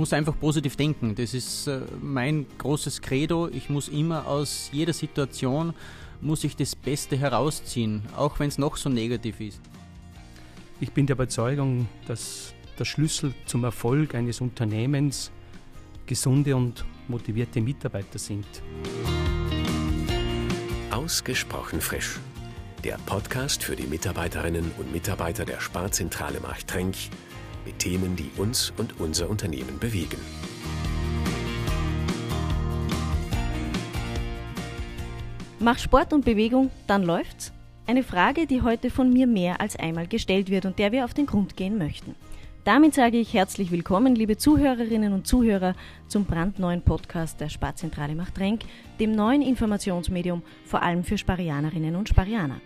muss einfach positiv denken. Das ist äh, mein großes Credo. Ich muss immer aus jeder Situation muss ich das Beste herausziehen, auch wenn es noch so negativ ist. Ich bin der Überzeugung, dass der Schlüssel zum Erfolg eines Unternehmens gesunde und motivierte Mitarbeiter sind. Ausgesprochen frisch. Der Podcast für die Mitarbeiterinnen und Mitarbeiter der Sparzentrale Marktrenk mit Themen, die uns und unser Unternehmen bewegen. Mach Sport und Bewegung, dann läuft's? Eine Frage, die heute von mir mehr als einmal gestellt wird und der wir auf den Grund gehen möchten. Damit sage ich herzlich willkommen, liebe Zuhörerinnen und Zuhörer, zum brandneuen Podcast der Sparzentrale Machtrenk, dem neuen Informationsmedium vor allem für Sparianerinnen und Sparianer.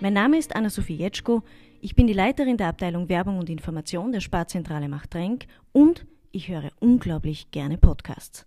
Mein Name ist Anna-Sophie Jetschko, ich bin die Leiterin der Abteilung Werbung und Information der Sparzentrale Machtrenk und ich höre unglaublich gerne Podcasts.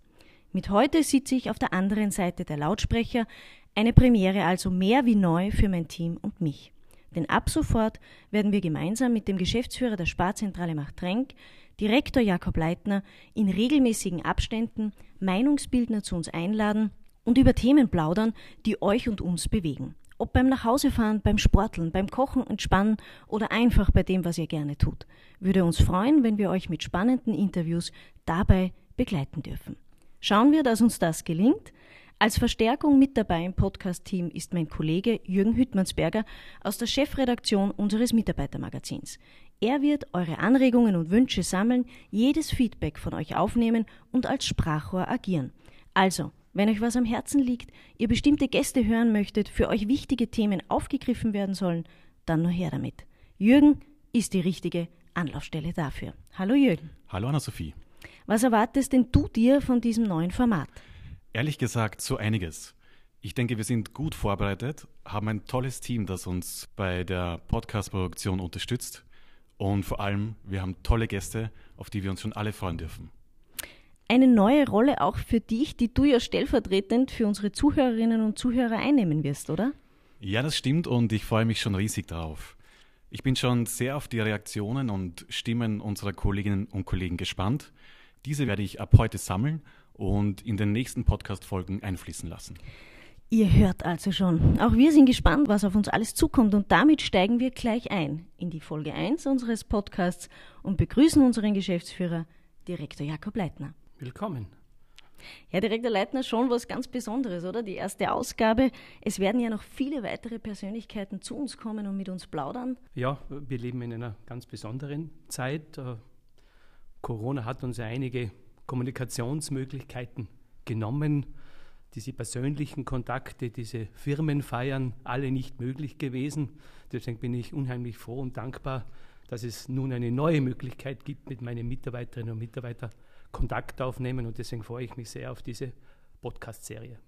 Mit heute sitze ich auf der anderen Seite der Lautsprecher, eine Premiere also mehr wie neu für mein Team und mich. Denn ab sofort werden wir gemeinsam mit dem Geschäftsführer der Sparzentrale Machtrenk, Direktor Jakob Leitner, in regelmäßigen Abständen Meinungsbildner zu uns einladen und über Themen plaudern, die euch und uns bewegen. Ob beim Nachhausefahren, beim Sporteln, beim Kochen, Entspannen oder einfach bei dem, was ihr gerne tut. Würde uns freuen, wenn wir euch mit spannenden Interviews dabei begleiten dürfen. Schauen wir, dass uns das gelingt. Als Verstärkung mit dabei im Podcast-Team ist mein Kollege Jürgen Hüttmannsberger aus der Chefredaktion unseres Mitarbeitermagazins. Er wird eure Anregungen und Wünsche sammeln, jedes Feedback von euch aufnehmen und als Sprachrohr agieren. Also, wenn euch was am Herzen liegt, ihr bestimmte Gäste hören möchtet, für euch wichtige Themen aufgegriffen werden sollen, dann nur her damit. Jürgen ist die richtige Anlaufstelle dafür. Hallo Jürgen. Hallo Anna-Sophie. Was erwartest denn du dir von diesem neuen Format? Ehrlich gesagt, so einiges. Ich denke, wir sind gut vorbereitet, haben ein tolles Team, das uns bei der Podcast-Produktion unterstützt. Und vor allem, wir haben tolle Gäste, auf die wir uns schon alle freuen dürfen. Eine neue Rolle auch für dich, die du ja stellvertretend für unsere Zuhörerinnen und Zuhörer einnehmen wirst, oder? Ja, das stimmt und ich freue mich schon riesig darauf. Ich bin schon sehr auf die Reaktionen und Stimmen unserer Kolleginnen und Kollegen gespannt. Diese werde ich ab heute sammeln und in den nächsten Podcast-Folgen einfließen lassen. Ihr hört also schon. Auch wir sind gespannt, was auf uns alles zukommt und damit steigen wir gleich ein in die Folge 1 unseres Podcasts und begrüßen unseren Geschäftsführer, Direktor Jakob Leitner. Willkommen. Herr Direktor Leitner, schon was ganz Besonderes, oder? Die erste Ausgabe. Es werden ja noch viele weitere Persönlichkeiten zu uns kommen und mit uns plaudern. Ja, wir leben in einer ganz besonderen Zeit. Äh, Corona hat uns ja einige Kommunikationsmöglichkeiten genommen. Diese persönlichen Kontakte, diese Firmenfeiern, alle nicht möglich gewesen. Deswegen bin ich unheimlich froh und dankbar, dass es nun eine neue Möglichkeit gibt, mit meinen Mitarbeiterinnen und Mitarbeitern Kontakt aufnehmen. Und deswegen freue ich mich sehr auf diese Podcast-Serie.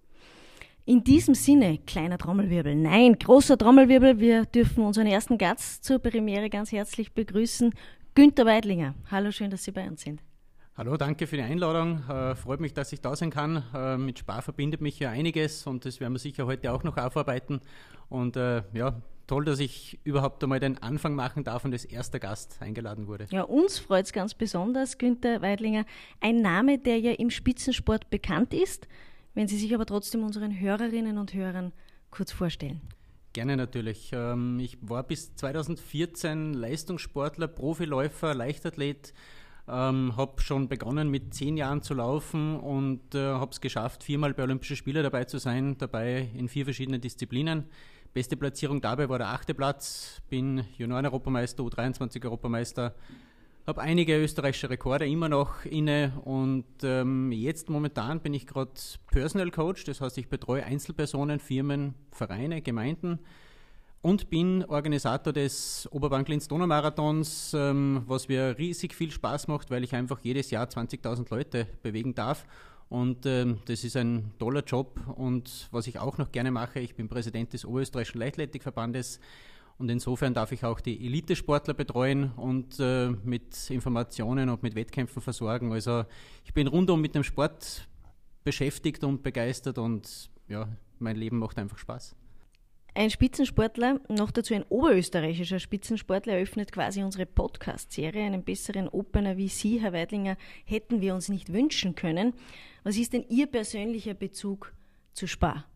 In diesem Sinne, kleiner Trommelwirbel, nein, großer Trommelwirbel, wir dürfen unseren ersten Gast zur Premiere ganz herzlich begrüßen, Günter Weidlinger. Hallo, schön, dass Sie bei uns sind. Hallo, danke für die Einladung. Äh, freut mich, dass ich da sein kann. Äh, mit Spar verbindet mich ja einiges und das werden wir sicher heute auch noch aufarbeiten. Und äh, ja, toll, dass ich überhaupt einmal den Anfang machen darf und als erster Gast eingeladen wurde. Ja, uns freut es ganz besonders, Günther Weidlinger. Ein Name, der ja im Spitzensport bekannt ist, wenn Sie sich aber trotzdem unseren Hörerinnen und Hörern kurz vorstellen. Gerne natürlich. Ähm, ich war bis 2014 Leistungssportler, Profiläufer, Leichtathlet ähm, habe schon begonnen mit zehn Jahren zu laufen und äh, habe es geschafft, viermal bei Olympischen Spielen dabei zu sein, dabei in vier verschiedenen Disziplinen. Beste Platzierung dabei war der achte Platz, bin Junioren-Europameister, U23-Europameister, habe einige österreichische Rekorde immer noch inne und ähm, jetzt momentan bin ich gerade Personal Coach, das heißt, ich betreue Einzelpersonen, Firmen, Vereine, Gemeinden und bin Organisator des Oberbank-Linz-Donau-Marathons, ähm, was mir riesig viel Spaß macht, weil ich einfach jedes Jahr 20.000 Leute bewegen darf. Und ähm, das ist ein toller Job. Und was ich auch noch gerne mache, ich bin Präsident des Oberösterreichischen Leichtathletikverbandes. Und insofern darf ich auch die Elitesportler betreuen und äh, mit Informationen und mit Wettkämpfen versorgen. Also ich bin rundum mit dem Sport beschäftigt und begeistert und ja, mein Leben macht einfach Spaß. Ein Spitzensportler, noch dazu ein oberösterreichischer Spitzensportler, eröffnet quasi unsere Podcast-Serie. Einen besseren Opener wie Sie, Herr Weidlinger, hätten wir uns nicht wünschen können. Was ist denn Ihr persönlicher Bezug zu Spar?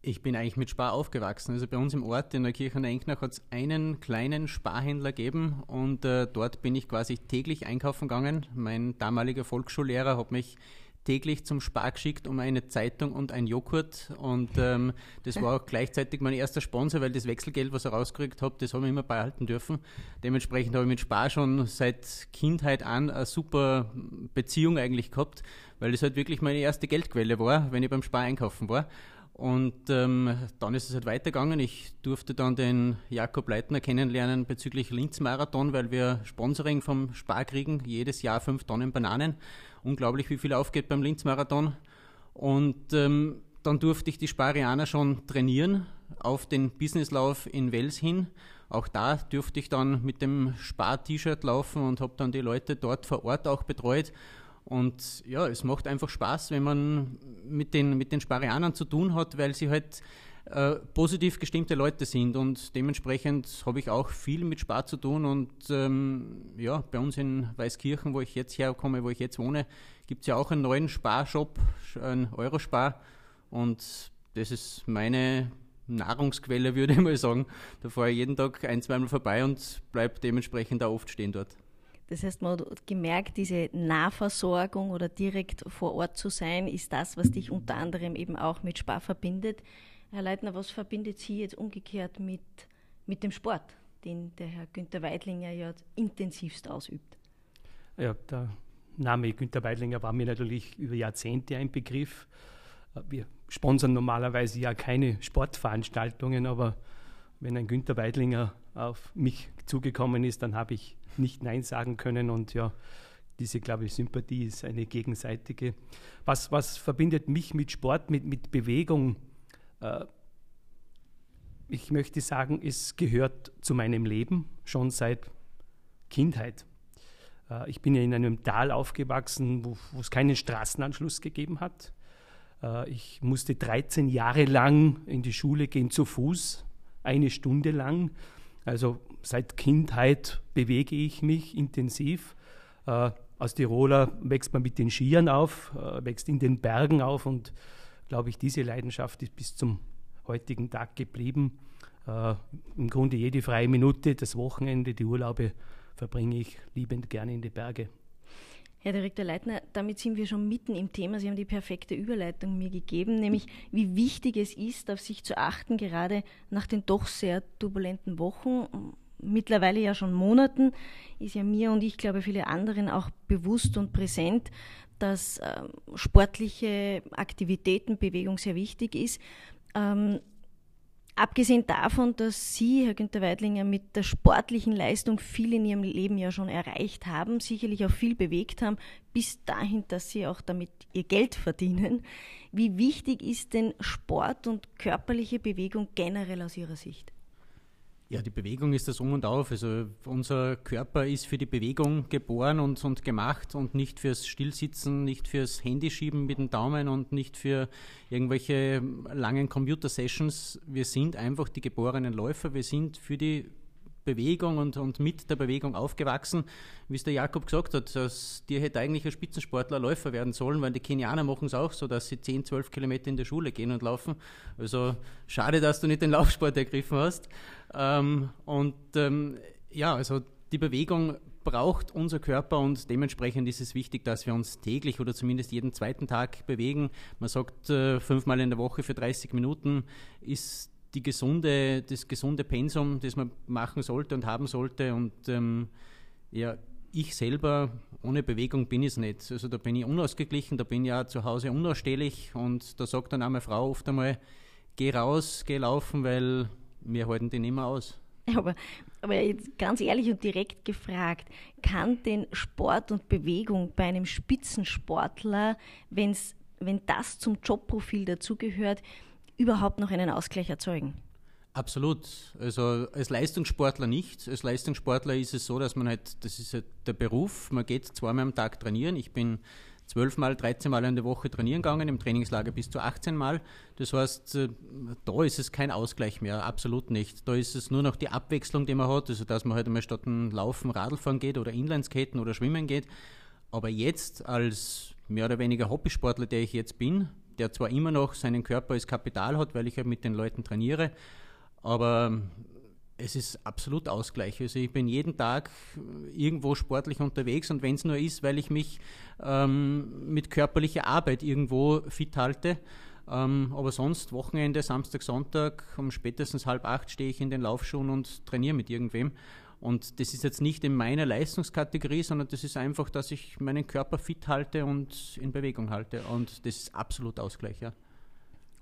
Ich bin eigentlich mit Spar aufgewachsen. Also bei uns im Ort in der Kirche an der Enknach hat es einen kleinen Sparhändler gegeben und äh, dort bin ich quasi täglich einkaufen gegangen. Mein damaliger Volksschullehrer hat mich täglich zum Spar geschickt um eine Zeitung und ein Joghurt. Und ähm, das war auch gleichzeitig mein erster Sponsor, weil das Wechselgeld, was ich rausgekriegt habe, das habe ich immer behalten dürfen. Dementsprechend habe ich mit Spar schon seit Kindheit an eine super Beziehung eigentlich gehabt, weil das halt wirklich meine erste Geldquelle war, wenn ich beim Spar einkaufen war. Und ähm, dann ist es halt weitergegangen. Ich durfte dann den Jakob Leitner kennenlernen bezüglich Linz-Marathon, weil wir Sponsoring vom Spar kriegen, jedes Jahr fünf Tonnen Bananen. Unglaublich, wie viel aufgeht beim Linz-Marathon. Und ähm, dann durfte ich die Sparianer schon trainieren auf den Businesslauf in Wels hin. Auch da dürfte ich dann mit dem Spar-T-Shirt laufen und habe dann die Leute dort vor Ort auch betreut. Und ja, es macht einfach Spaß, wenn man mit den, mit den Sparianern zu tun hat, weil sie halt äh, positiv gestimmte Leute sind und dementsprechend habe ich auch viel mit Spar zu tun und ähm, ja, bei uns in Weißkirchen, wo ich jetzt herkomme, wo ich jetzt wohne, gibt es ja auch einen neuen Sparshop, einen Eurospar und das ist meine Nahrungsquelle, würde ich mal sagen. Da fahre ich jeden Tag ein, zweimal vorbei und bleibe dementsprechend auch oft stehen dort. Das heißt, man hat gemerkt, diese Nahversorgung oder direkt vor Ort zu sein, ist das, was dich unter anderem eben auch mit Spar verbindet. Herr Leitner, was verbindet Sie jetzt umgekehrt mit, mit dem Sport, den der Herr Günter Weidlinger ja intensivst ausübt? Ja, der Name Günter Weidlinger war mir natürlich über Jahrzehnte ein Begriff. Wir sponsern normalerweise ja keine Sportveranstaltungen, aber wenn ein Günter Weidlinger auf mich zugekommen ist, dann habe ich nicht Nein sagen können und ja, diese, glaube ich, Sympathie ist eine gegenseitige. Was, was verbindet mich mit Sport, mit, mit Bewegung? Äh, ich möchte sagen, es gehört zu meinem Leben schon seit Kindheit. Äh, ich bin ja in einem Tal aufgewachsen, wo, es keinen Straßenanschluss gegeben hat. Äh, ich musste 13 Jahre lang in die Schule gehen zu Fuß, eine Stunde lang. Also seit Kindheit bewege ich mich intensiv. Als Tiroler wächst man mit den Skiern auf, wächst in den Bergen auf und glaube ich, diese Leidenschaft ist bis zum heutigen Tag geblieben. Äh, Im Grunde jede freie Minute, das Wochenende, die Urlaube verbringe ich liebend gerne in die Berge. Herr Direktor Leitner, damit sind wir schon mitten im Thema. Sie haben die perfekte Überleitung mir gegeben, nämlich wie wichtig es ist, auf sich zu achten, gerade nach den doch sehr turbulenten Wochen, mittlerweile ja schon Monaten, ist ja mir und ich glaube viele anderen auch bewusst und präsent, dass ähm, sportliche Aktivitäten, Bewegung sehr wichtig ist. Ähm, Abgesehen davon, dass Sie, Herr Günter Weidlinger, mit der sportlichen Leistung viel in Ihrem Leben ja schon erreicht haben, sicherlich auch viel bewegt haben, bis dahin, dass Sie auch damit Ihr Geld verdienen. Wie wichtig ist denn Sport und körperliche Bewegung generell aus Ihrer Sicht? Ja, die Bewegung ist das Um und Auf. Also unser Körper ist für die Bewegung geboren und, und gemacht und nicht fürs Stillsitzen, nicht fürs Handyschieben mit dem Daumen und nicht für irgendwelche langen Computer-Sessions. Wir sind einfach die geborenen Läufer. Wir sind für die Bewegung und, und mit der Bewegung aufgewachsen. Wie es der Jakob gesagt hat, dass dir hätte eigentlich ein Spitzensportler Läufer werden sollen, weil die Kenianer machen es auch so, dass sie 10, 12 Kilometer in der Schule gehen und laufen. Also schade, dass du nicht den Laufsport ergriffen hast. Ähm, und ähm, ja, also die Bewegung braucht unser Körper und dementsprechend ist es wichtig, dass wir uns täglich oder zumindest jeden zweiten Tag bewegen. Man sagt äh, fünfmal in der Woche für 30 Minuten ist die gesunde, das gesunde Pensum, das man machen sollte und haben sollte. Und ähm, ja, ich selber, ohne Bewegung bin ich es nicht. Also da bin ich unausgeglichen, da bin ich ja zu Hause unausstehlich und da sagt dann auch meine Frau oft einmal, geh raus, geh laufen, weil wir halten den immer aus. Aber, aber jetzt ganz ehrlich und direkt gefragt, kann denn Sport und Bewegung bei einem Spitzensportler, wenn's, wenn das zum Jobprofil dazugehört, überhaupt noch einen Ausgleich erzeugen? Absolut. Also als Leistungssportler nicht. Als Leistungssportler ist es so, dass man halt, das ist halt der Beruf, man geht zweimal am Tag trainieren. Ich bin zwölfmal, 13 Mal in der Woche trainieren gegangen, im Trainingslager bis zu 18 Mal. Das heißt, äh, da ist es kein Ausgleich mehr, absolut nicht. Da ist es nur noch die Abwechslung, die man hat, also dass man halt einmal statt ein Laufen, Radlfahren geht oder Inlineskaten oder Schwimmen geht. Aber jetzt als mehr oder weniger Hobbysportler, der ich jetzt bin, der zwar immer noch seinen Körper als Kapital hat, weil ich ja mit den Leuten trainiere, aber es ist absolut Ausgleich. Also ich bin jeden Tag irgendwo sportlich unterwegs und wenn es nur ist, weil ich mich ähm, mit körperlicher Arbeit irgendwo fit halte. Ähm, aber sonst Wochenende, Samstag, Sonntag, um spätestens halb acht stehe ich in den Laufschuhen und trainiere mit irgendwem. Und das ist jetzt nicht in meiner Leistungskategorie, sondern das ist einfach, dass ich meinen Körper fit halte und in Bewegung halte. Und das ist absolut Ausgleich, ja.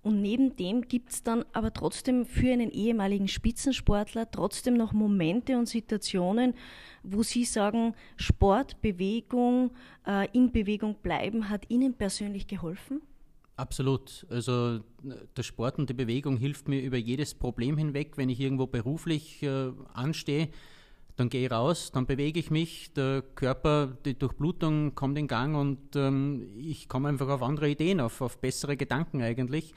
Und neben dem gibt es dann aber trotzdem für einen ehemaligen Spitzensportler trotzdem noch Momente und Situationen, wo Sie sagen, Sport, Bewegung, äh, in Bewegung bleiben hat Ihnen persönlich geholfen? Absolut. Also der Sport und die Bewegung hilft mir über jedes Problem hinweg, wenn ich irgendwo beruflich äh, anstehe dann gehe ich raus, dann bewege ich mich, der Körper, die Durchblutung kommt in Gang und ähm, ich komme einfach auf andere Ideen, auf, auf bessere Gedanken eigentlich.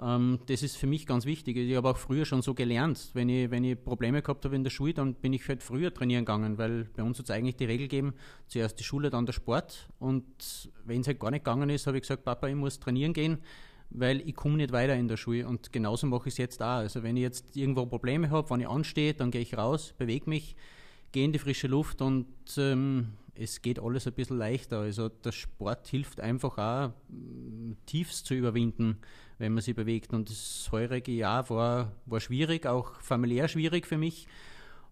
Ähm, das ist für mich ganz wichtig. Ich habe auch früher schon so gelernt. Wenn ich, wenn ich Probleme gehabt habe in der Schule, dann bin ich halt früher trainieren gegangen, weil bei uns hat es eigentlich die Regel gegeben, zuerst die Schule, dann der Sport. Und wenn es halt gar nicht gegangen ist, habe ich gesagt, Papa, ich muss trainieren gehen weil ich komme nicht weiter in der Schule und genauso mache ich es jetzt auch. Also wenn ich jetzt irgendwo Probleme habe, wenn ich anstehe, dann gehe ich raus, bewege mich, gehe in die frische Luft und ähm, es geht alles ein bisschen leichter. Also der Sport hilft einfach auch, Tiefs zu überwinden, wenn man sich bewegt. Und das heurige Jahr war, war schwierig, auch familiär schwierig für mich.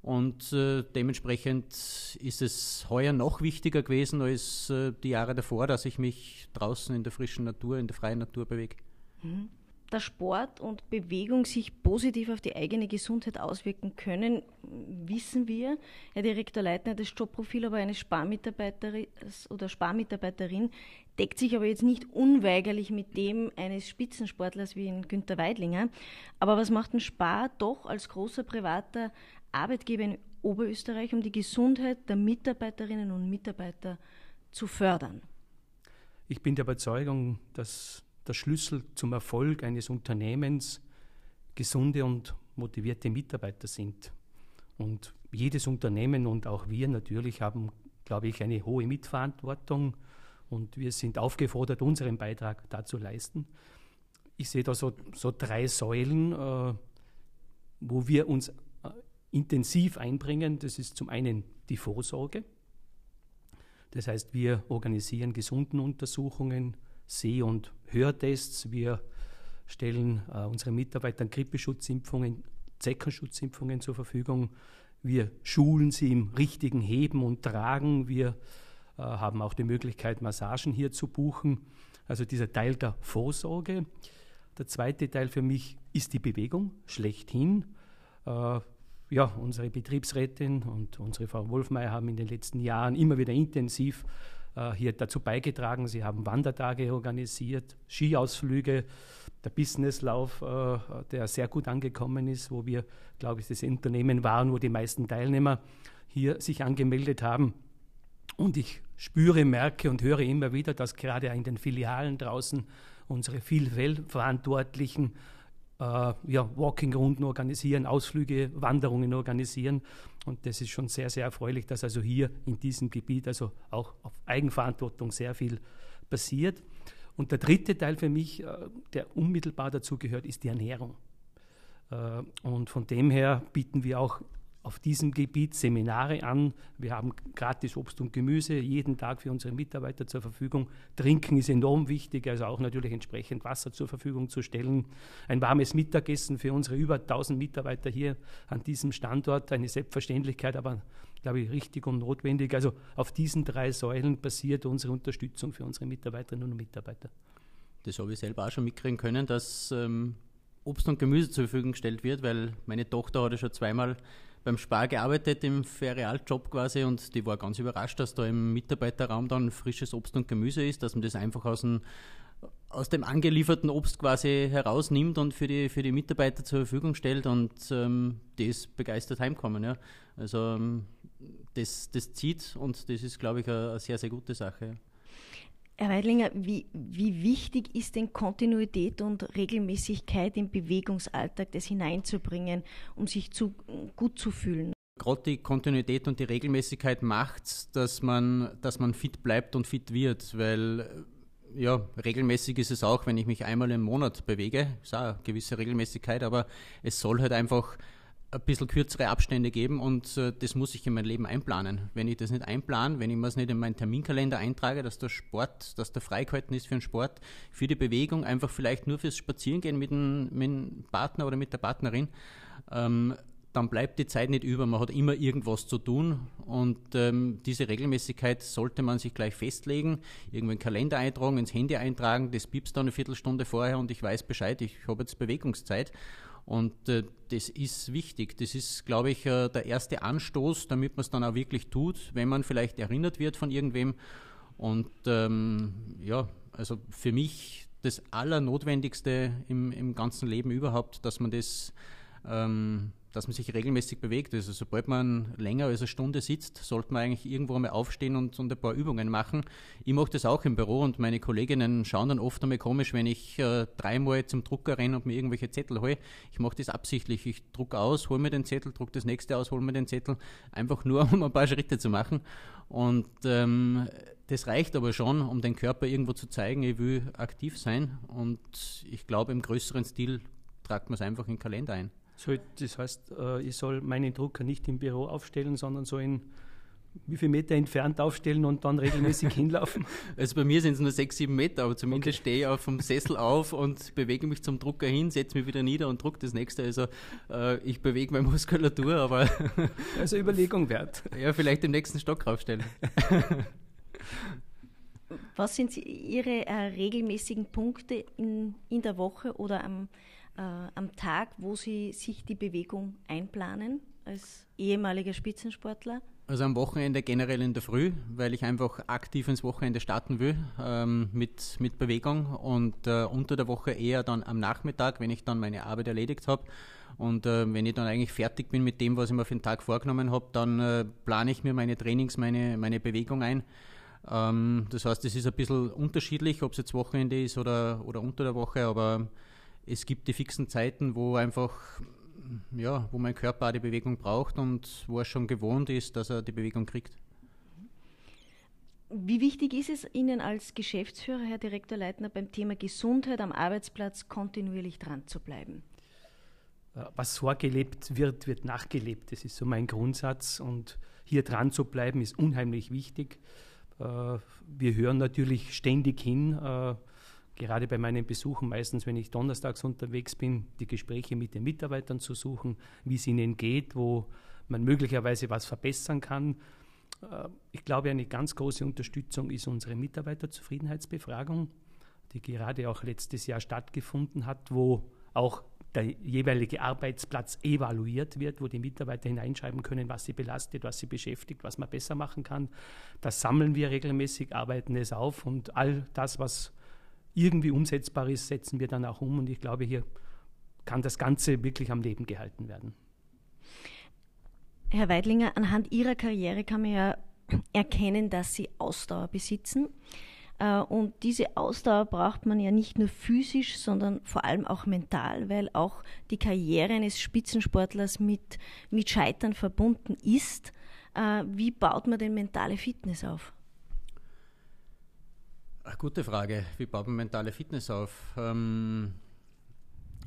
Und äh, dementsprechend ist es heuer noch wichtiger gewesen als äh, die Jahre davor, dass ich mich draußen in der frischen Natur, in der freien Natur bewege. Mhm dass Sport und Bewegung sich positiv auf die eigene Gesundheit auswirken können, wissen wir. Herr Direktor Leitner, das Jobprofil aber eines Sparmitarbeiterin oder Sparmitarbeiterin deckt sich aber jetzt nicht unweigerlich mit dem eines Spitzensportlers wie in Günter Weidlinger. Aber was macht ein Spar doch als großer privater Arbeitgeber in Oberösterreich, um die Gesundheit der Mitarbeiterinnen und Mitarbeiter zu fördern? Ich bin der Überzeugung, dass der Schlüssel zum Erfolg eines Unternehmens gesunde und motivierte Mitarbeiter sind. Und jedes Unternehmen und auch wir natürlich haben, glaube ich, eine hohe Mitverantwortung und wir sind aufgefordert, unseren Beitrag dazu leisten. Ich sehe da so, so drei Säulen, äh, wo wir uns äh, intensiv einbringen. Das ist zum einen die Vorsorge. Das heißt, wir organisieren Gesundenuntersuchungen, Seh- und Hörtests. Wir stellen äh, unseren Mitarbeitern Grippeschutzimpfungen, Zeckenschutzimpfungen zur Verfügung. Wir schulen sie im richtigen Heben und Tragen. Wir äh, haben auch die Möglichkeit, Massagen hier zu buchen. Also dieser Teil der Vorsorge. Der zweite Teil für mich ist die Bewegung schlechthin. Äh, ja, unsere Betriebsrätin und unsere Frau Wolfmeier haben in den letzten Jahren immer wieder intensiv hier dazu beigetragen. Sie haben Wandertage organisiert, Skiausflüge, der Businesslauf, äh, der sehr gut angekommen ist, wo wir, glaube ich, das Unternehmen waren, wo die meisten Teilnehmer hier sich angemeldet haben. Und ich spüre, merke und höre immer wieder, dass gerade in den Filialen draußen unsere Vielfältverantwortlichen äh, ja, Walking-Runden organisieren, Ausflüge, Wanderungen organisieren. Und das ist schon sehr, sehr erfreulich, dass also hier in diesem Gebiet also auch auf Eigenverantwortung sehr viel passiert. Und der dritte Teil für mich, äh, der unmittelbar dazu gehört, ist die Ernährung. Äh, und von dem her bieten wir auch auf diesem Gebiet Seminare an. Wir haben gratis Obst und Gemüse jeden Tag für unsere Mitarbeiter zur Verfügung. Trinken ist enorm wichtig, also auch natürlich entsprechend Wasser zur Verfügung zu stellen. Ein warmes Mittagessen für unsere über 1000 Mitarbeiter hier an diesem Standort, eine Selbstverständlichkeit, aber glaube ich richtig und notwendig. Also auf diesen drei Säulen basiert unsere Unterstützung für unsere Mitarbeiterinnen und Mitarbeiter. Das habe ich selber auch schon mitkriegen können, dass ähm, Obst und Gemüse zur Verfügung gestellt wird, weil meine Tochter hat ja schon zweimal beim Spar gearbeitet im Ferialjob quasi und die war ganz überrascht, dass da im Mitarbeiterraum dann frisches Obst und Gemüse ist, dass man das einfach aus dem, aus dem angelieferten Obst quasi herausnimmt und für die, für die Mitarbeiter zur Verfügung stellt und ähm, die ist begeistert heimkommen. Ja. Also ähm, das, das zieht und das ist, glaube ich, eine, eine sehr, sehr gute Sache. Herr Weidlinger, wie, wie wichtig ist denn Kontinuität und Regelmäßigkeit im Bewegungsalltag das hineinzubringen, um sich zu, gut zu fühlen? Gerade die Kontinuität und die Regelmäßigkeit macht, dass man, dass man fit bleibt und fit wird, weil ja, regelmäßig ist es auch, wenn ich mich einmal im Monat bewege, ist auch eine gewisse Regelmäßigkeit, aber es soll halt einfach ein bisschen kürzere Abstände geben und äh, das muss ich in mein Leben einplanen. Wenn ich das nicht einplane, wenn ich mir es nicht in meinen Terminkalender eintrage, dass der Sport, dass der freigehalten ist für den Sport, für die Bewegung, einfach vielleicht nur fürs Spazierengehen mit dem, mit dem Partner oder mit der Partnerin, ähm, dann bleibt die Zeit nicht über. Man hat immer irgendwas zu tun und ähm, diese Regelmäßigkeit sollte man sich gleich festlegen, den Kalender eintragen, ins Handy eintragen, das piepst dann eine Viertelstunde vorher und ich weiß Bescheid, ich habe jetzt Bewegungszeit und äh, das ist wichtig. Das ist, glaube ich, äh, der erste Anstoß, damit man es dann auch wirklich tut, wenn man vielleicht erinnert wird von irgendwem. Und ähm, ja, also für mich das Allernotwendigste im, im ganzen Leben überhaupt, dass man das ähm, dass man sich regelmäßig bewegt. Also sobald man länger als eine Stunde sitzt, sollte man eigentlich irgendwo einmal aufstehen und, und ein paar Übungen machen. Ich mache das auch im Büro und meine Kolleginnen schauen dann oft einmal komisch, wenn ich äh, dreimal zum Drucker renne und mir irgendwelche Zettel hole. Ich mache das absichtlich. Ich drucke aus, hole mir den Zettel, drucke das nächste aus, hole mir den Zettel, einfach nur, um ein paar Schritte zu machen. Und ähm, das reicht aber schon, um den Körper irgendwo zu zeigen, ich will aktiv sein. Und ich glaube, im größeren Stil tragt man es einfach in den Kalender ein. So, das heißt, äh, ich soll meinen Drucker nicht im Büro aufstellen, sondern so in wie viele Meter entfernt aufstellen und dann regelmäßig hinlaufen? Also bei mir sind es nur sechs, sieben Meter, aber zumindest okay. stehe ich auf dem Sessel auf und bewege mich zum Drucker hin, setze mich wieder nieder und drucke das nächste. Also äh, ich bewege meine Muskulatur, aber. also Überlegung wert. Ja, vielleicht im nächsten Stock raufstellen. Was sind Ihre äh, regelmäßigen Punkte in, in der Woche oder am am Tag, wo Sie sich die Bewegung einplanen als ehemaliger Spitzensportler? Also am Wochenende generell in der Früh, weil ich einfach aktiv ins Wochenende starten will ähm, mit, mit Bewegung und äh, unter der Woche eher dann am Nachmittag, wenn ich dann meine Arbeit erledigt habe. Und äh, wenn ich dann eigentlich fertig bin mit dem, was ich mir für den Tag vorgenommen habe, dann äh, plane ich mir meine Trainings, meine, meine Bewegung ein. Ähm, das heißt, es ist ein bisschen unterschiedlich, ob es jetzt Wochenende ist oder, oder unter der Woche, aber es gibt die fixen Zeiten, wo einfach, ja, wo mein Körper die Bewegung braucht und wo er schon gewohnt ist, dass er die Bewegung kriegt. Wie wichtig ist es Ihnen als Geschäftsführer, Herr Direktor Leitner, beim Thema Gesundheit am Arbeitsplatz kontinuierlich dran zu bleiben? Äh, was vorgelebt wird, wird nachgelebt. Das ist so mein Grundsatz. Und hier dran zu bleiben, ist unheimlich wichtig. Äh, wir hören natürlich ständig hin, äh, gerade bei meinen Besuchen, meistens wenn ich donnerstags unterwegs bin, die Gespräche mit den Mitarbeitern zu suchen, wie es ihnen geht, wo man möglicherweise was verbessern kann. Äh, ich glaube, eine ganz große Unterstützung ist unsere Mitarbeiterzufriedenheitsbefragung, die gerade auch letztes Jahr stattgefunden hat, wo auch der jeweilige Arbeitsplatz evaluiert wird, wo die Mitarbeiter hineinschreiben können, was sie belastet, was sie beschäftigt, was man besser machen kann. Das sammeln wir regelmäßig, arbeiten es auf und all das, was irgendwie umsetzbar ist, setzen wir dann auch um. Und ich glaube, hier kann das Ganze wirklich am Leben gehalten werden. Herr Weidlinger, anhand Ihrer Karriere kann man ja erkennen, dass Sie Ausdauer besitzen. Äh, und diese Ausdauer braucht man ja nicht nur physisch, sondern vor allem auch mental, weil auch die Karriere eines Spitzensportlers mit, mit Scheitern verbunden ist. Äh, wie baut man denn mentale Fitness auf? Gute Frage. Wie baut man mentale Fitness auf? Ähm,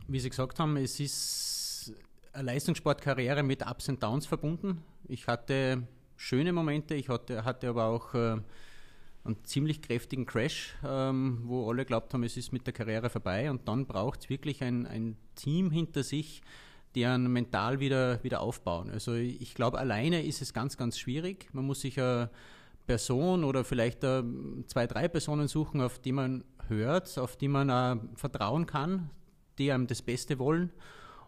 wie Sie gesagt haben, es ist eine Leistungssportkarriere mit Ups und Downs verbunden. Ich hatte schöne Momente, ich hatte, hatte aber auch äh, einen ziemlich kräftigen Crash, ähm, wo alle glaubt haben, es ist mit der Karriere vorbei. Und dann braucht es wirklich ein, ein Team hinter sich, deren mental wieder, wieder aufbauen. Also ich glaube, alleine ist es ganz, ganz schwierig. Man muss sich äh, Person oder vielleicht äh, zwei, drei Personen suchen, auf die man hört, auf die man äh, vertrauen kann, die einem das Beste wollen.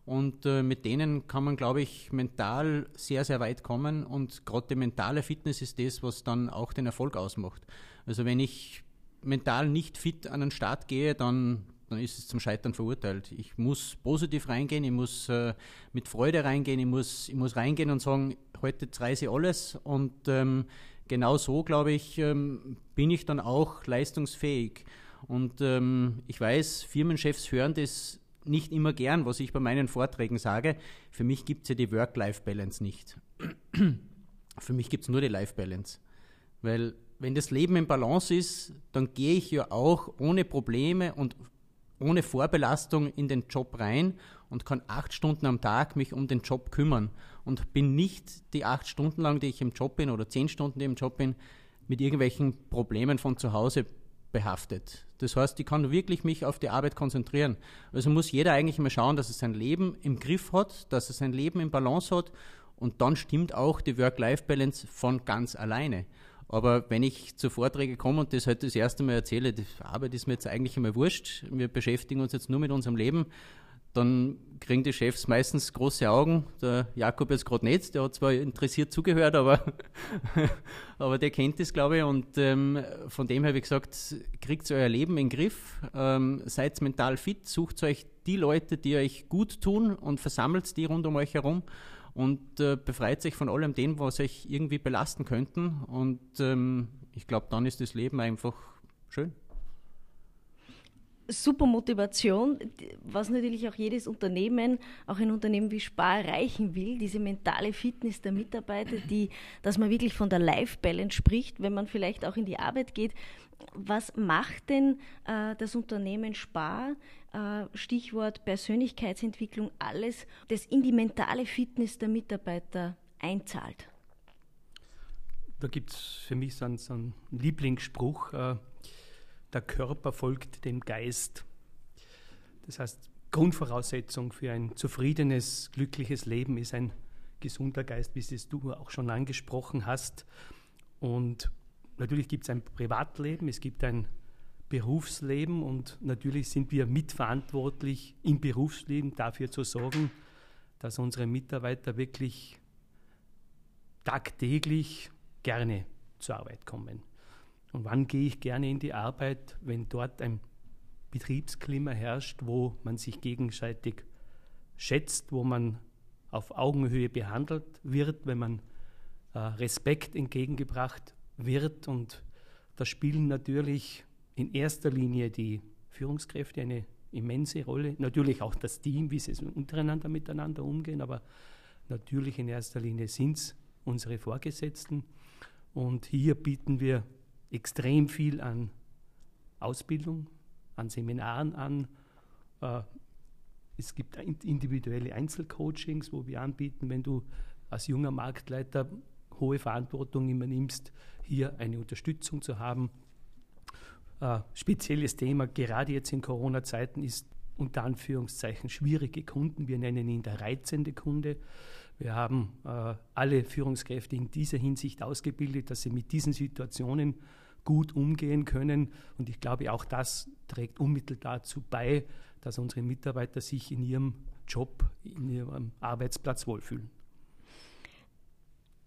Und äh, mit denen kann man, glaube ich, mental sehr, sehr weit kommen. Und gerade die mentale Fitness ist das, was dann auch den Erfolg ausmacht. Also wenn ich mental nicht fit an den Start gehe, dann, dann ist es zum Scheitern verurteilt. Ich muss positiv reingehen, ich muss äh, mit Freude reingehen, ich muss, ich muss reingehen und sagen, heute reise ich alles und ähm, genau so, glaube ich, ähm, bin ich dann auch leistungsfähig. Und ähm, ich weiß, Firmenchefs hören das nicht immer gern, was ich bei meinen Vorträgen sage. Für mich gibt es ja die Work-Life-Balance nicht. Für mich gibt es nur die Life-Balance. Weil wenn das Leben in Balance ist, dann gehe ich ja auch ohne Probleme und ohne Vorbelastung in den Job rein und kann acht Stunden am Tag mich um den Job kümmern und bin nicht die acht Stunden lang, die ich im Job bin oder zehn Stunden, die ich im Job bin, mit irgendwelchen Problemen von zu Hause behaftet. Das heißt, ich kann wirklich mich auf die Arbeit konzentrieren. Also muss jeder eigentlich mal schauen, dass er sein Leben im Griff hat, dass er sein Leben im Balance hat und dann stimmt auch die Work-Life-Balance von ganz alleine. Aber wenn ich zu Vorträgen komme und das halt das erste Mal erzähle, die Arbeit ist mir jetzt eigentlich immer wurscht, wir beschäftigen uns jetzt nur mit unserem Leben, dann kriegen die Chefs meistens große Augen. Der Jakob jetzt gerade nicht, der hat zwar interessiert zugehört, aber, aber der kennt das, glaube ich. Und ähm, von dem her, wie gesagt, kriegt euer Leben in den Griff, ähm, seid mental fit, sucht euch die Leute, die euch gut tun und versammelt die rund um euch herum und äh, befreit sich von allem dem, was euch irgendwie belasten könnten. Und ähm, ich glaube, dann ist das Leben einfach schön. Super Motivation, was natürlich auch jedes Unternehmen, auch ein Unternehmen wie Spar erreichen will, diese mentale Fitness der Mitarbeiter, die, dass man wirklich von der Life Balance spricht, wenn man vielleicht auch in die Arbeit geht. Was macht denn äh, das Unternehmen Spar, äh, Stichwort Persönlichkeitsentwicklung, alles, das in die mentale Fitness der Mitarbeiter einzahlt? Da gibt es für mich so einen, so einen Lieblingsspruch, äh, der Körper folgt dem Geist. Das heißt, Grundvoraussetzung für ein zufriedenes, glückliches Leben ist ein gesunder Geist, wie es du auch schon angesprochen hast. Und natürlich gibt es ein Privatleben, es gibt ein Berufsleben und natürlich sind wir mitverantwortlich im Berufsleben dafür zu sorgen, dass unsere Mitarbeiter wirklich tagtäglich gerne zur Arbeit kommen. Und wann gehe ich gerne in die Arbeit, wenn dort ein Betriebsklima herrscht, wo man sich gegenseitig schätzt, wo man auf Augenhöhe behandelt wird, wenn man äh, Respekt entgegengebracht wird. Und da spielen natürlich in erster Linie die Führungskräfte eine immense Rolle. Natürlich auch das Team, wie sie untereinander miteinander umgehen, aber natürlich in erster Linie sind es unsere Vorgesetzten. Und hier bieten wir extrem viel an Ausbildung, an Seminaren an. Äh, es gibt individuelle Einzelcoachings, wo wir anbieten, wenn du als junger Marktleiter hohe Verantwortung übernimmst, hier eine Unterstützung zu haben. Äh, spezielles Thema, gerade jetzt in Corona-Zeiten, ist unter Anführungszeichen schwierige Kunden. Wir nennen ihn der reizende Kunde. Wir haben äh, alle Führungskräfte in dieser Hinsicht ausgebildet, dass sie mit diesen Situationen gut umgehen können. Und ich glaube, auch das trägt unmittelbar dazu bei, dass unsere Mitarbeiter sich in ihrem Job, in ihrem Arbeitsplatz wohlfühlen.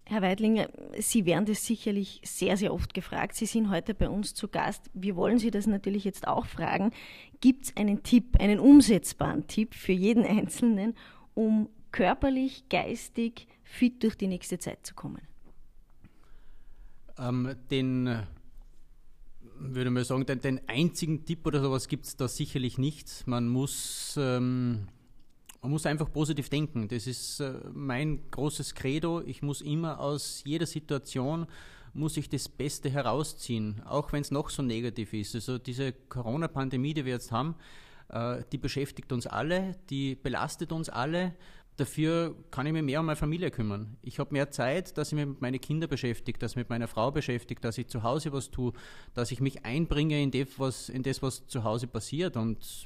Herr Weidlinger, Sie werden das sicherlich sehr, sehr oft gefragt. Sie sind heute bei uns zu Gast. Wir wollen Sie das natürlich jetzt auch fragen. Gibt es einen Tipp, einen umsetzbaren Tipp für jeden Einzelnen, um körperlich, geistig fit durch die nächste Zeit zu kommen? Ähm, den würde mal sagen, den, den, einzigen Tipp oder sowas gibt es da sicherlich nicht. Man muss, ähm, man muss einfach positiv denken. Das ist äh, mein großes Credo. Ich muss immer aus jeder Situation muss ich das Beste herausziehen, auch wenn es noch so negativ ist. Also diese Corona-Pandemie, die wir jetzt haben, äh, die beschäftigt uns alle, die belastet uns alle. Dafür kann ich mich mehr um meine Familie kümmern. Ich habe mehr Zeit, dass ich mich mit meinen Kindern beschäftige, dass ich mich mit meiner Frau beschäftige, dass ich zu Hause was tue, dass ich mich einbringe in das, was, in das, was zu Hause passiert. Und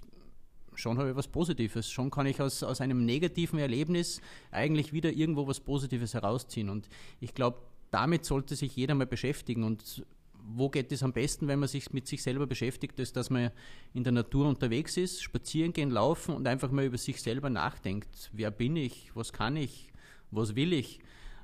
schon habe ich was Positives. Schon kann ich aus, aus einem negativen Erlebnis eigentlich wieder irgendwo was Positives herausziehen. Und ich glaube, damit sollte sich jeder mal beschäftigen. Und wo geht es am besten, wenn man sich mit sich selber beschäftigt, ist, dass man in der Natur unterwegs ist, spazieren gehen, laufen und einfach mal über sich selber nachdenkt. Wer bin ich? Was kann ich? Was will ich?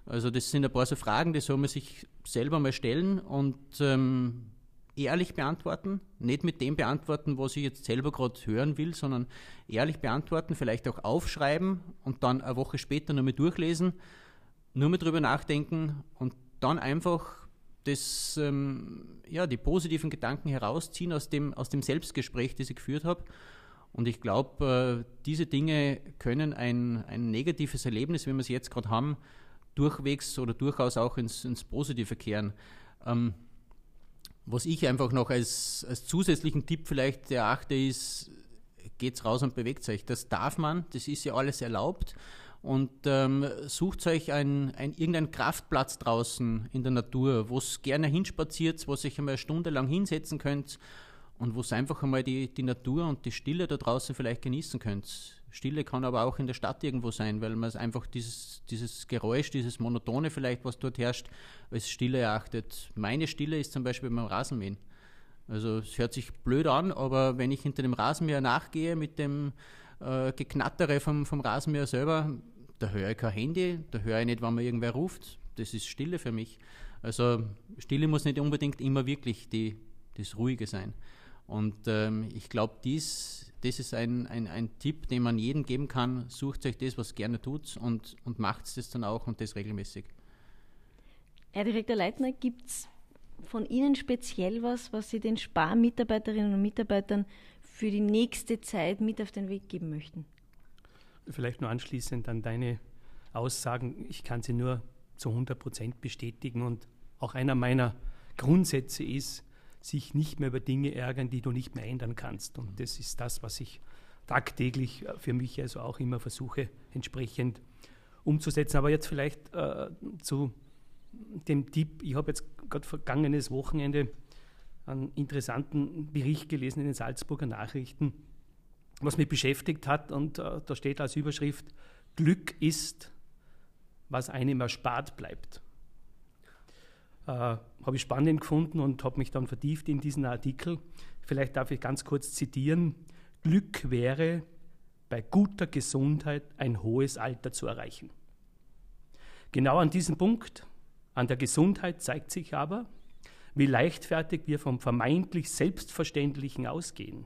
Also das sind ein paar so Fragen, die soll man sich selber mal stellen und ähm, ehrlich beantworten. Nicht mit dem beantworten, was ich jetzt selber gerade hören will, sondern ehrlich beantworten, vielleicht auch aufschreiben und dann eine Woche später nur mal durchlesen, nur mal drüber nachdenken und dann einfach das, ähm, ja, die positiven Gedanken herausziehen aus dem, aus dem Selbstgespräch, das ich geführt habe. Und ich glaube, äh, diese Dinge können ein, ein negatives Erlebnis, wie wir es jetzt gerade haben, durchwegs oder durchaus auch ins, ins Positive kehren. Ähm, was ich einfach noch als, als zusätzlichen Tipp vielleicht erachte, ist, geht's raus und bewegt euch. Das darf man, das ist ja alles erlaubt. Und ähm, sucht euch ein, ein, irgendeinen Kraftplatz draußen in der Natur, wo es gerne hinspaziert, wo sich einmal eine Stunde lang hinsetzen könnt und wo es einfach einmal die, die Natur und die Stille da draußen vielleicht genießen könnt. Stille kann aber auch in der Stadt irgendwo sein, weil man einfach dieses, dieses Geräusch, dieses Monotone vielleicht, was dort herrscht, als Stille erachtet. Meine Stille ist zum Beispiel beim Rasenmähen. Also es hört sich blöd an, aber wenn ich hinter dem Rasenmäher nachgehe mit dem äh, Geknattere vom, vom Rasenmäher selber, da höre ich kein Handy, da höre ich nicht, wenn mir irgendwer ruft. Das ist Stille für mich. Also Stille muss nicht unbedingt immer wirklich die, das Ruhige sein. Und ähm, ich glaube, dies, das ist ein, ein, ein Tipp, den man jedem geben kann. Sucht euch das, was gerne tut und, und macht es dann auch und das regelmäßig. Herr Direktor Leitner, gibt es von Ihnen speziell was, was Sie den Sparmitarbeiterinnen und Mitarbeitern für die nächste Zeit mit auf den Weg geben möchten? Vielleicht nur anschließend an deine Aussagen. Ich kann sie nur zu 100 Prozent bestätigen. Und auch einer meiner Grundsätze ist, sich nicht mehr über Dinge ärgern, die du nicht mehr ändern kannst. Und das ist das, was ich tagtäglich äh, für mich also auch immer versuche, entsprechend umzusetzen. Aber jetzt vielleicht äh, zu dem Tipp, ich habe jetzt gerade vergangenes Wochenende einen interessanten Bericht gelesen in den Salzburger Nachrichten, was mich beschäftigt hat. Und äh, da steht als Überschrift, Glück ist, was einem erspart bleibt. Äh, habe ich spannend gefunden und habe mich dann vertieft in diesen Artikel. Vielleicht darf ich ganz kurz zitieren. Glück wäre, bei guter Gesundheit ein hohes Alter zu erreichen. Genau an diesem Punkt, an der Gesundheit, zeigt sich aber, wie leichtfertig wir vom vermeintlich Selbstverständlichen ausgehen.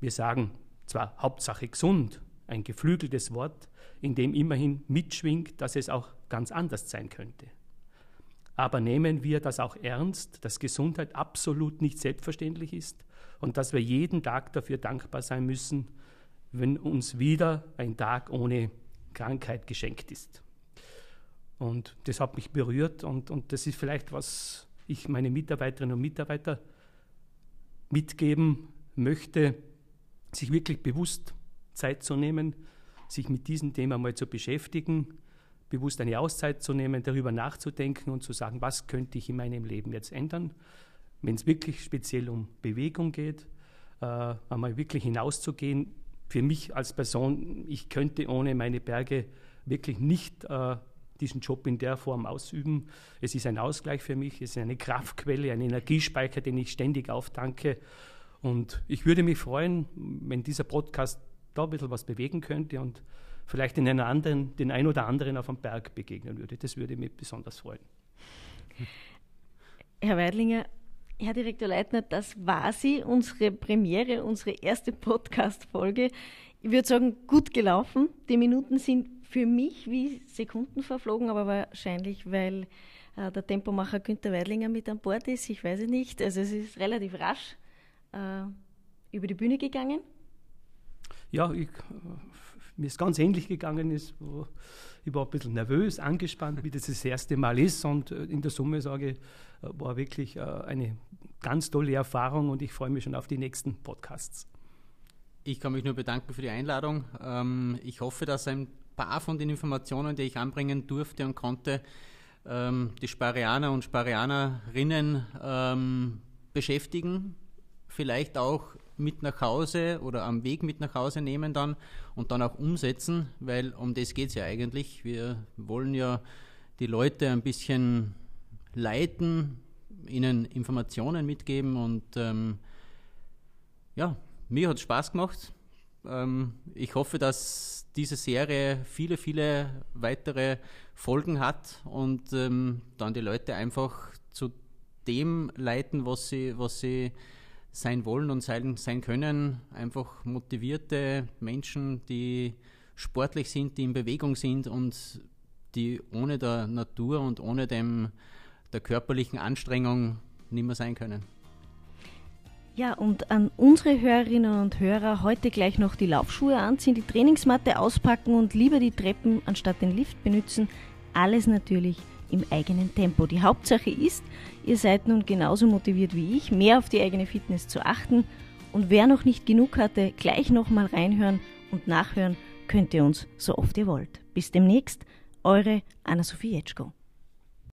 Wir sagen zwar Hauptsache gesund, ein geflügeltes Wort, in dem immerhin mitschwingt, dass es auch ganz anders sein könnte. Aber nehmen wir das auch ernst, dass Gesundheit absolut nicht selbstverständlich ist und dass wir jeden Tag dafür dankbar sein müssen, wenn uns wieder ein Tag ohne Krankheit geschenkt ist. Und das hat mich berührt und, und das ist vielleicht, was ich meine Mitarbeiterinnen und Mitarbeiter mitgeben möchte, sich wirklich bewusst Zeit zu nehmen, sich mit diesem Thema mal zu beschäftigen, bewusst eine Auszeit zu nehmen, darüber nachzudenken und zu sagen, was könnte ich in meinem Leben jetzt ändern. Wenn es wirklich speziell um Bewegung geht, äh, einmal wirklich hinauszugehen. Für mich als Person, ich könnte ohne meine Berge wirklich nicht äh, diesen Job in der Form ausüben. Es ist ein Ausgleich für mich, es ist eine Kraftquelle, ein Energiespeicher, den ich ständig auftanke. Und ich würde mich freuen, wenn dieser Podcast da ein bisschen was bewegen könnte und vielleicht in einer anderen, den ein oder anderen auf dem Berg begegnen würde. Das würde mich besonders freuen. Herr Weidlinger, Herr Direktor Leitner, das war sie, unsere Premiere, unsere erste Podcast-Folge. Ich würde sagen, gut gelaufen. Die Minuten sind für mich wie Sekunden verflogen, aber wahrscheinlich, weil äh, der Tempomacher Günther Weidlinger mit an Bord ist. Ich weiß es nicht. Also es ist relativ rasch äh, über die Bühne gegangen. Ja, ich, mir ist ganz ähnlich gegangen. Ist, ich war ein bisschen nervös, angespannt, wie das das erste Mal ist. Und äh, in der Summe sage ich, äh, war wirklich äh, eine ganz tolle Erfahrung und ich freue mich schon auf die nächsten Podcasts. Ich kann mich nur bedanken für die Einladung. Ähm, ich hoffe, dass ein paar von den Informationen, die ich anbringen durfte und konnte, ähm, die Sparianer und Sparianerinnen ähm, beschäftigen, vielleicht auch mit nach Hause oder am Weg mit nach Hause nehmen dann und dann auch umsetzen, weil um das geht es ja eigentlich. Wir wollen ja die Leute ein bisschen leiten, ihnen Informationen mitgeben und ähm, ja, mir hat es Spaß gemacht. Ähm, ich hoffe, dass diese Serie viele, viele weitere Folgen hat und ähm, dann die Leute einfach zu dem leiten, was sie, was sie sein wollen und sein, sein können. Einfach motivierte Menschen, die sportlich sind, die in Bewegung sind und die ohne der Natur und ohne dem, der körperlichen Anstrengung nicht mehr sein können. Ja, und an unsere Hörerinnen und Hörer heute gleich noch die Laufschuhe anziehen, die Trainingsmatte auspacken und lieber die Treppen anstatt den Lift benutzen. Alles natürlich im eigenen Tempo. Die Hauptsache ist, ihr seid nun genauso motiviert wie ich, mehr auf die eigene Fitness zu achten. Und wer noch nicht genug hatte, gleich nochmal reinhören und nachhören könnt ihr uns so oft ihr wollt. Bis demnächst, eure Anna-Sophie Jetschko.